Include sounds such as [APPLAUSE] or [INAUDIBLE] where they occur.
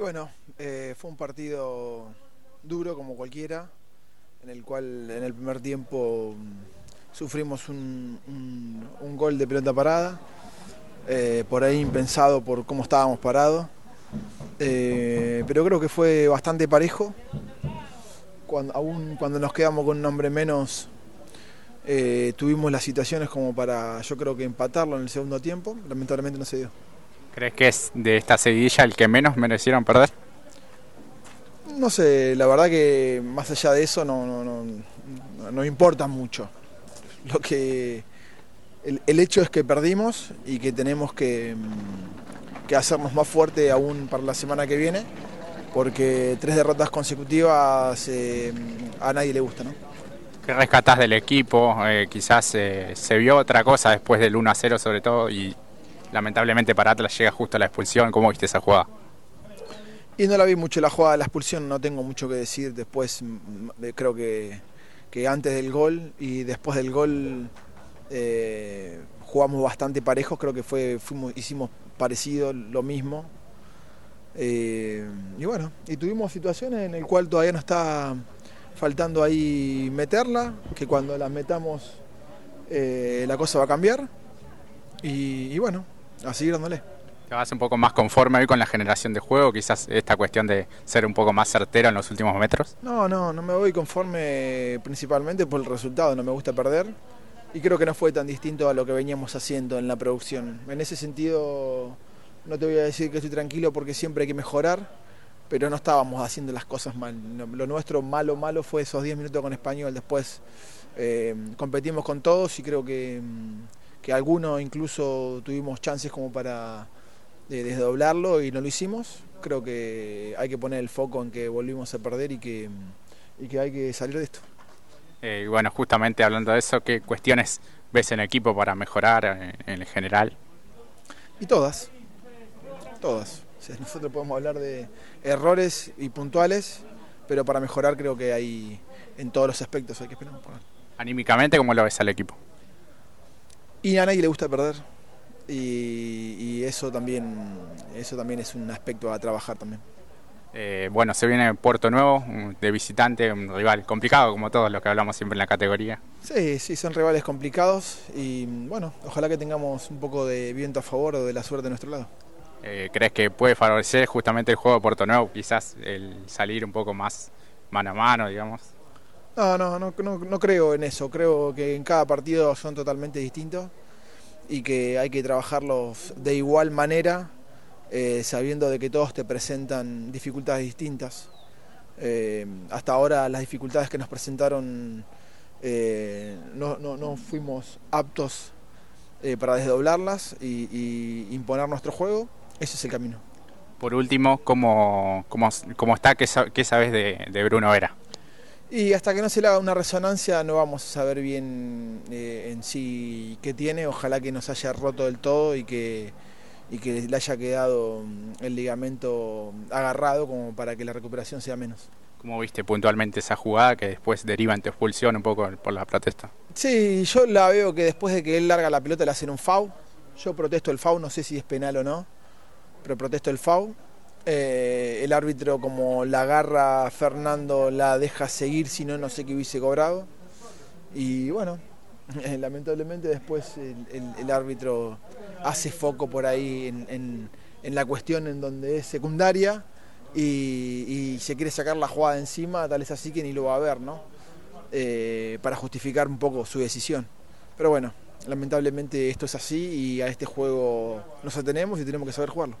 Bueno, eh, fue un partido duro como cualquiera, en el cual en el primer tiempo mm, sufrimos un, gol de pelota parada, eh, por ahí impensado por cómo estábamos parados, Eh, pero creo que fue bastante parejo, aún cuando nos quedamos con un hombre menos. tuvimos las situaciones como para, yo creo que empatarlo en el segundo tiempo, lamentablemente no se dio. ¿Crees que es de esta seguidilla el que menos merecieron perder? No sé, la verdad que más allá de eso no, no, no, no- importa mucho. Lo que el, el hecho es que perdimos y que tenemos que, mm, que hacernos más fuerte aún para la semana que viene, porque tres derrotas consecutivas eh, a nadie le gusta, ¿no? ¿Qué rescatás del equipo? Eh, quizás eh, se vio otra cosa después del 1 a 0 sobre todo y lamentablemente para Atlas llega justo la expulsión. ¿Cómo viste esa jugada? Y no la vi mucho la jugada de la expulsión, no tengo mucho que decir. Después creo que, que antes del gol y después del gol eh, jugamos bastante parejos, creo que fue, fuimos, hicimos parecido, lo mismo. Eh, y bueno, y tuvimos situaciones en el cual todavía no está faltando ahí meterla, que cuando la metamos eh, la cosa va a cambiar. Y bueno, a seguir dándole. ¿Te vas un poco más conforme hoy con la generación de juego? Quizás esta cuestión de ser un poco más certero en los últimos metros. No, no, no me voy conforme principalmente por el resultado, no me gusta perder y creo que no fue tan distinto a lo que veníamos haciendo en la producción. En ese sentido, no te voy a decir que estoy tranquilo porque siempre hay que mejorar, pero no estábamos haciendo las cosas mal. Lo nuestro malo, malo fue esos 10 minutos con español, después eh, competimos con todos y creo que, mm, que algunos incluso tuvimos chances como para de desdoblarlo y no lo hicimos. Creo que hay que poner el foco en que volvimos a perder y que, y que hay que salir de esto. Eh, bueno, justamente hablando de eso, ¿qué cuestiones ves en el equipo para mejorar eh, en general? Y todas, todas. O sea, nosotros podemos hablar de errores y puntuales, pero para mejorar creo que hay en todos los aspectos hay que esperar. Anímicamente, ¿cómo lo ves al equipo? Y a nadie le gusta perder. Y, y eso también eso también es un aspecto a trabajar también. Eh, bueno, se viene Puerto Nuevo de visitante, un rival complicado como todos los que hablamos siempre en la categoría. Sí, sí, son rivales complicados y bueno, ojalá que tengamos un poco de viento a favor o de la suerte de nuestro lado. Eh, ¿Crees que puede favorecer justamente el juego de Puerto Nuevo? Quizás el salir un poco más mano a mano, digamos. No, no, no, no, creo en eso. Creo que en cada partido son totalmente distintos y que hay que trabajarlos de igual manera, eh, sabiendo de que todos te presentan dificultades distintas. Eh, hasta ahora las dificultades que nos presentaron eh, no, no- no fuimos aptos para desdoblarlas y, imponer nuestro juego. Ese es el camino. Por último, ¿cómo, cómo, cómo está? ¿Qué, sa- qué sabes de, de Bruno Vera? Y hasta que no se le haga una resonancia no vamos a saber bien eh, en sí qué tiene. Ojalá que nos haya roto del todo y que, y que le haya quedado mm, el ligamento agarrado como para que la recuperación sea menos. ¿Cómo viste puntualmente esa jugada que después deriva en tu expulsión un poco por la protesta? Sí, yo la veo que después de que él larga la pelota le hacen un foul. Yo protesto el foul, no sé si es penal o no, pero protesto el foul. Eh, el árbitro como la agarra Fernando la deja seguir, si no, no sé qué hubiese cobrado. Y bueno, [LAUGHS] lamentablemente después el, el- árbitro hace foco por ahí en, en- en la cuestión en donde es secundaria y, se quiere sacar la jugada encima, tal es así que ni lo va a ver, ¿no? Eh, para justificar un poco su decisión. Pero bueno, lamentablemente esto es así y a este juego nos atenemos y tenemos que saber jugarlo.